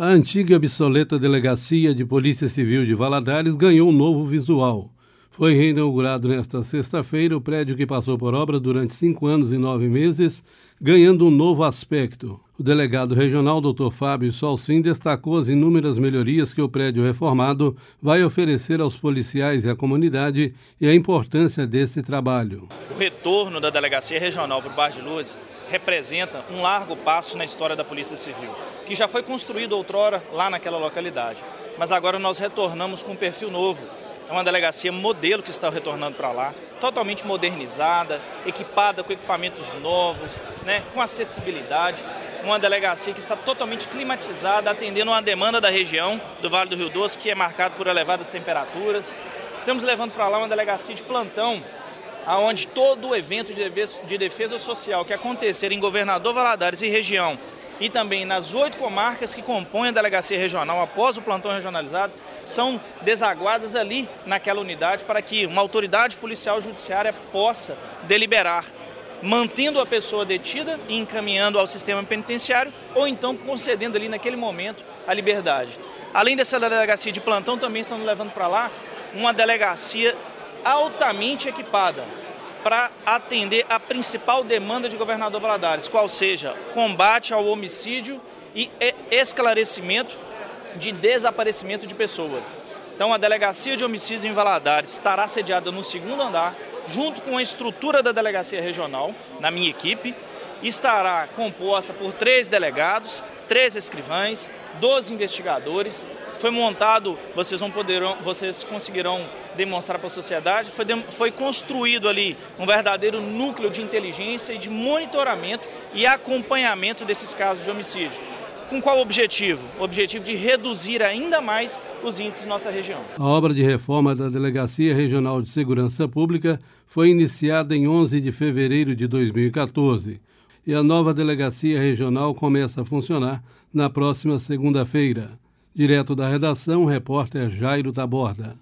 A antiga e obsoleta Delegacia de Polícia Civil de Valadares ganhou um novo visual. Foi reinaugurado nesta sexta-feira o prédio que passou por obra durante cinco anos e nove meses, ganhando um novo aspecto. O delegado regional, Dr. Fábio Solsim, destacou as inúmeras melhorias que o prédio reformado vai oferecer aos policiais e à comunidade e a importância desse trabalho. O retorno da Delegacia Regional para o Bar de Luz representa um largo passo na história da Polícia Civil, que já foi construído outrora lá naquela localidade. Mas agora nós retornamos com um perfil novo. É uma delegacia modelo que está retornando para lá, totalmente modernizada, equipada com equipamentos novos, né, com acessibilidade. Uma delegacia que está totalmente climatizada, atendendo uma demanda da região do Vale do Rio Doce, que é marcado por elevadas temperaturas. Estamos levando para lá uma delegacia de plantão aonde todo o evento de defesa social que acontecer em Governador Valadares e região e também nas oito comarcas que compõem a delegacia regional após o plantão regionalizado, são desaguadas ali naquela unidade para que uma autoridade policial judiciária possa deliberar, mantendo a pessoa detida e encaminhando ao sistema penitenciário ou então concedendo ali naquele momento a liberdade. Além dessa delegacia de plantão, também estamos levando para lá uma delegacia altamente equipada para atender a principal demanda de governador Valadares, qual seja combate ao homicídio e esclarecimento de desaparecimento de pessoas. Então, a Delegacia de Homicídios em Valadares estará sediada no segundo andar, junto com a estrutura da Delegacia Regional, na minha equipe, estará composta por três delegados, três escrivães, 12 investigadores. Foi montado, vocês vão poderão, vocês conseguirão demonstrar para a sociedade, foi, foi construído ali um verdadeiro núcleo de inteligência e de monitoramento e acompanhamento desses casos de homicídio. Com qual objetivo? O objetivo de reduzir ainda mais os índices de nossa região. A obra de reforma da Delegacia Regional de Segurança Pública foi iniciada em 11 de fevereiro de 2014 e a nova delegacia regional começa a funcionar na próxima segunda-feira. Direto da redação, repórter Jairo Taborda.